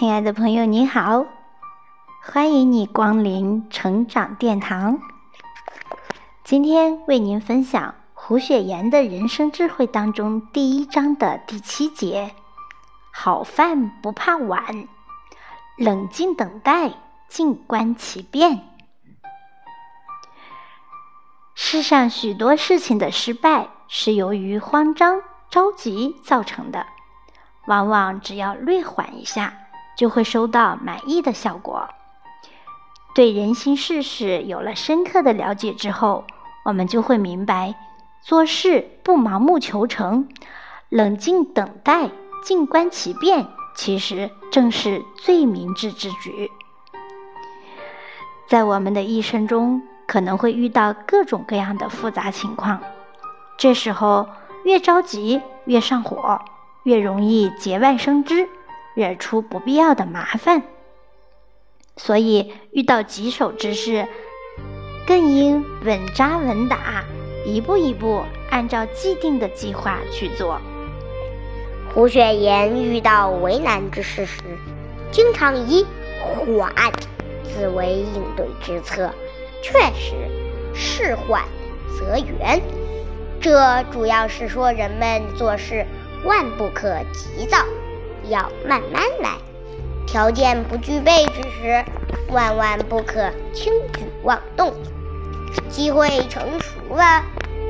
亲爱的朋友，你好，欢迎你光临成长殿堂。今天为您分享胡雪岩的人生智慧当中第一章的第七节：好饭不怕晚，冷静等待，静观其变。世上许多事情的失败是由于慌张、着急造成的，往往只要略缓一下。就会收到满意的效果。对人心世事有了深刻的了解之后，我们就会明白，做事不盲目求成，冷静等待，静观其变，其实正是最明智之举。在我们的一生中，可能会遇到各种各样的复杂情况，这时候越着急越上火，越容易节外生枝。惹出不必要的麻烦，所以遇到棘手之事，更应稳扎稳打，一步一步按照既定的计划去做。胡雪岩遇到为难之事时，经常以缓字为应对之策，确实事缓则圆。这主要是说人们做事万不可急躁。要慢慢来，条件不具备之时，万万不可轻举妄动。机会成熟了，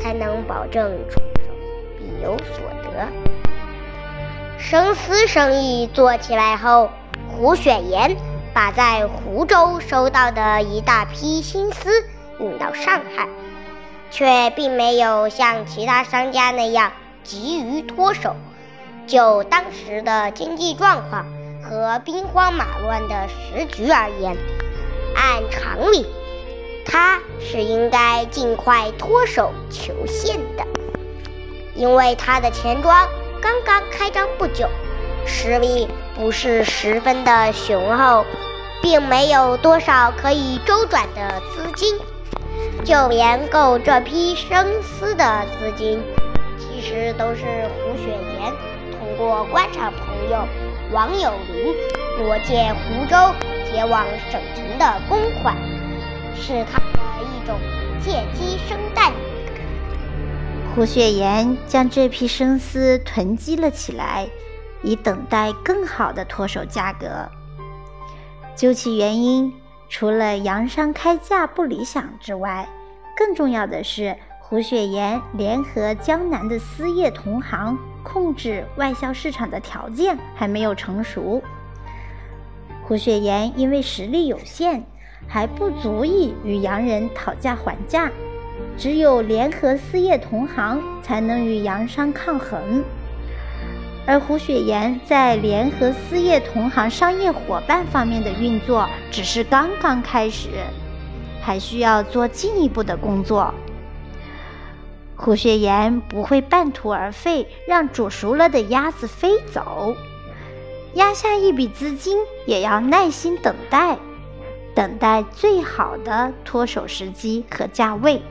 才能保证出手必有所得。生丝生意做起来后，胡雪岩把在湖州收到的一大批新丝运到上海，却并没有像其他商家那样急于脱手。就当时的经济状况和兵荒马乱的时局而言，按常理，他是应该尽快脱手求现的，因为他的钱庄刚刚开张不久，实力不是十分的雄厚，并没有多少可以周转的资金，就连购这批生丝的资金，其实都是胡雪岩。通过观察朋友王有林罗借湖州前往省城的公款，是他的一种借机生蛋。胡雪岩将这批生丝囤积了起来，以等待更好的脱手价格。究其原因，除了洋商开价不理想之外，更重要的是。胡雪岩联合江南的丝业同行，控制外销市场的条件还没有成熟。胡雪岩因为实力有限，还不足以与洋人讨价还价，只有联合丝业同行才能与洋商抗衡。而胡雪岩在联合丝业同行商业伙伴方面的运作只是刚刚开始，还需要做进一步的工作。胡雪岩不会半途而废，让煮熟了的鸭子飞走。压下一笔资金，也要耐心等待，等待最好的脱手时机和价位。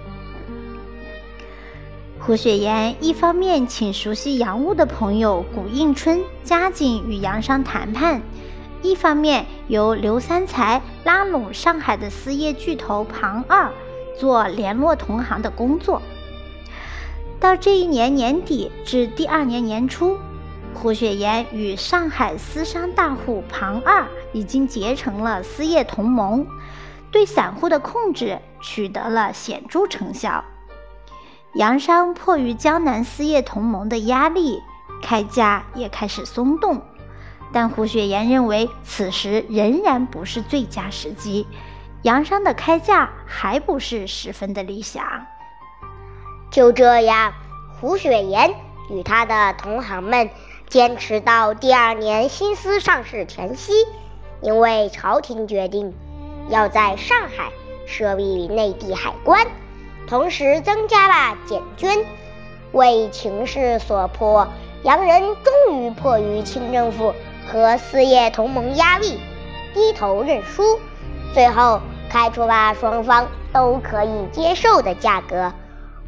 胡雪岩一方面请熟悉洋务的朋友古应春加紧与洋商谈判，一方面由刘三才拉拢上海的丝业巨头庞二做联络同行的工作。到这一年年底至第二年年初，胡雪岩与上海丝商大户庞二已经结成了丝业同盟，对散户的控制取得了显著成效。洋商迫于江南丝业同盟的压力，开价也开始松动。但胡雪岩认为此时仍然不是最佳时机，洋商的开价还不是十分的理想。就这样，胡雪岩与他的同行们坚持到第二年新丝上市前夕，因为朝廷决定要在上海设立内地海关，同时增加了检捐。为情势所迫，洋人终于迫于清政府和四业同盟压力，低头认输，最后开出了双方都可以接受的价格。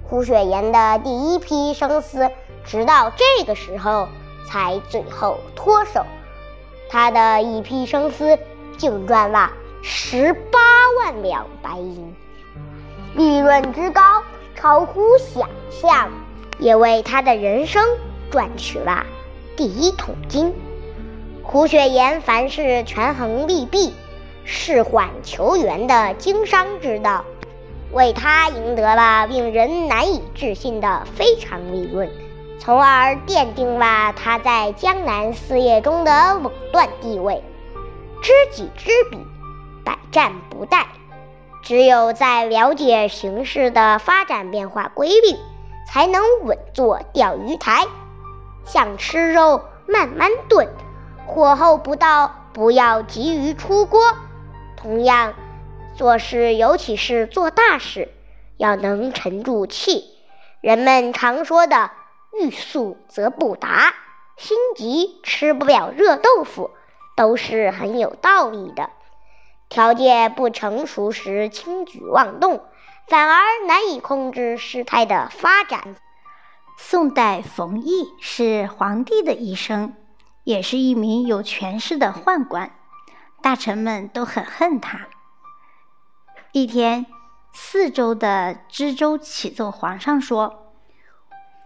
胡雪岩的第一批生丝，直到这个时候才最后脱手，他的一批生丝竟赚了十八万两白银，利润之高超乎想象，也为他的人生赚取了第一桶金。胡雪岩凡事权衡利弊、事缓求圆的经商之道，为他赢得了令人难以置信的非常利润。从而奠定了他在江南四业中的垄断地位。知己知彼，百战不殆。只有在了解形势的发展变化规律，才能稳坐钓鱼台。像吃肉，慢慢炖，火候不到，不要急于出锅。同样，做事，尤其是做大事，要能沉住气。人们常说的。欲速则不达，心急吃不了热豆腐，都是很有道理的。条件不成熟时轻举妄动，反而难以控制事态的发展。宋代冯异是皇帝的医生，也是一名有权势的宦官，大臣们都很恨他。一天，四周的知州启奏皇上说。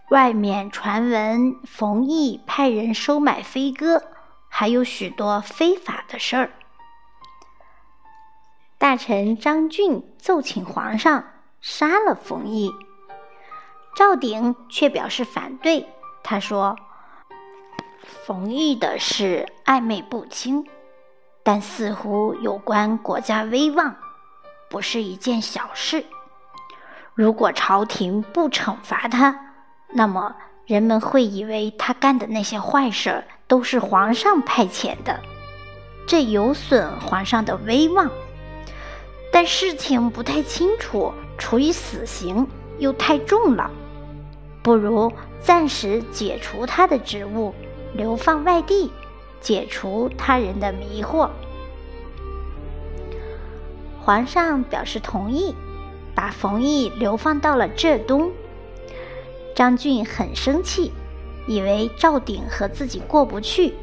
外面传闻冯异派人收买飞鸽，还有许多非法的事儿。大臣张俊奏请皇上杀了冯异，赵鼎却表示反对。他说：“冯异的事暧昧不清，但似乎有关国家威望，不是一件小事。如果朝廷不惩罚他。”那么人们会以为他干的那些坏事都是皇上派遣的，这有损皇上的威望。但事情不太清楚，处以死刑又太重了，不如暂时解除他的职务，流放外地，解除他人的迷惑。皇上表示同意，把冯异流放到了浙东。张俊很生气，以为赵鼎和自己过不去。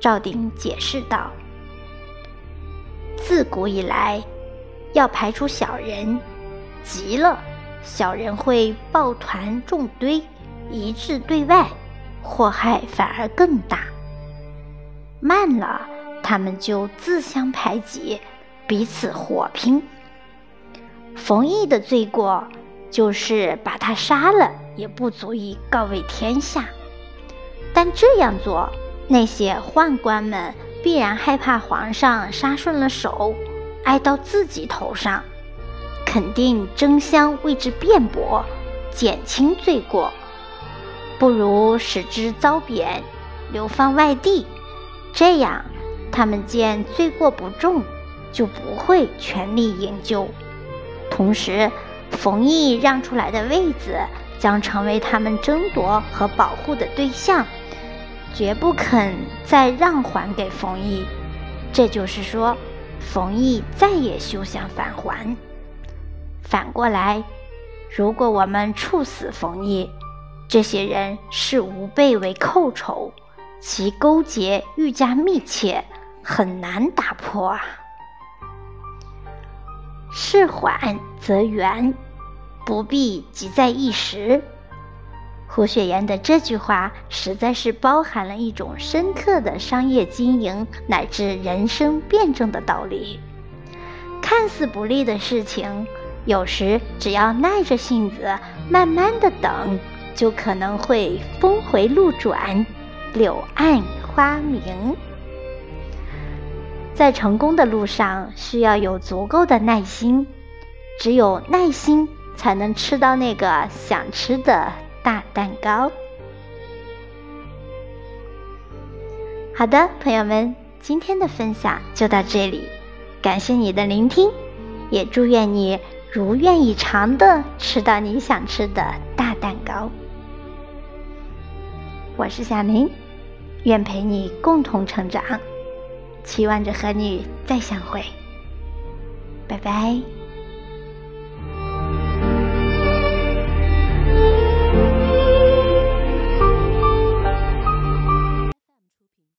赵鼎解释道：“自古以来，要排除小人，急了，小人会抱团众堆，一致对外，祸害反而更大；慢了，他们就自相排挤，彼此火拼。冯异的罪过。”就是把他杀了，也不足以告慰天下。但这样做，那些宦官们必然害怕皇上杀顺了手，挨到自己头上，肯定争相为之辩驳，减轻罪过。不如使之遭贬，流放外地，这样他们见罪过不重，就不会全力营救。同时。冯异让出来的位子将成为他们争夺和保护的对象，绝不肯再让还给冯异。这就是说，冯异再也休想返还。反过来，如果我们处死冯异，这些人视吾辈为寇仇，其勾结愈加密切，很难打破啊。事缓则圆，不必急在一时。胡雪岩的这句话实在是包含了一种深刻的商业经营乃至人生辩证的道理。看似不利的事情，有时只要耐着性子，慢慢的等，就可能会峰回路转，柳暗花明。在成功的路上，需要有足够的耐心。只有耐心，才能吃到那个想吃的大蛋糕。好的，朋友们，今天的分享就到这里，感谢你的聆听，也祝愿你如愿以偿的吃到你想吃的大蛋糕。我是小林，愿陪你共同成长。期望着和你再相会，拜拜。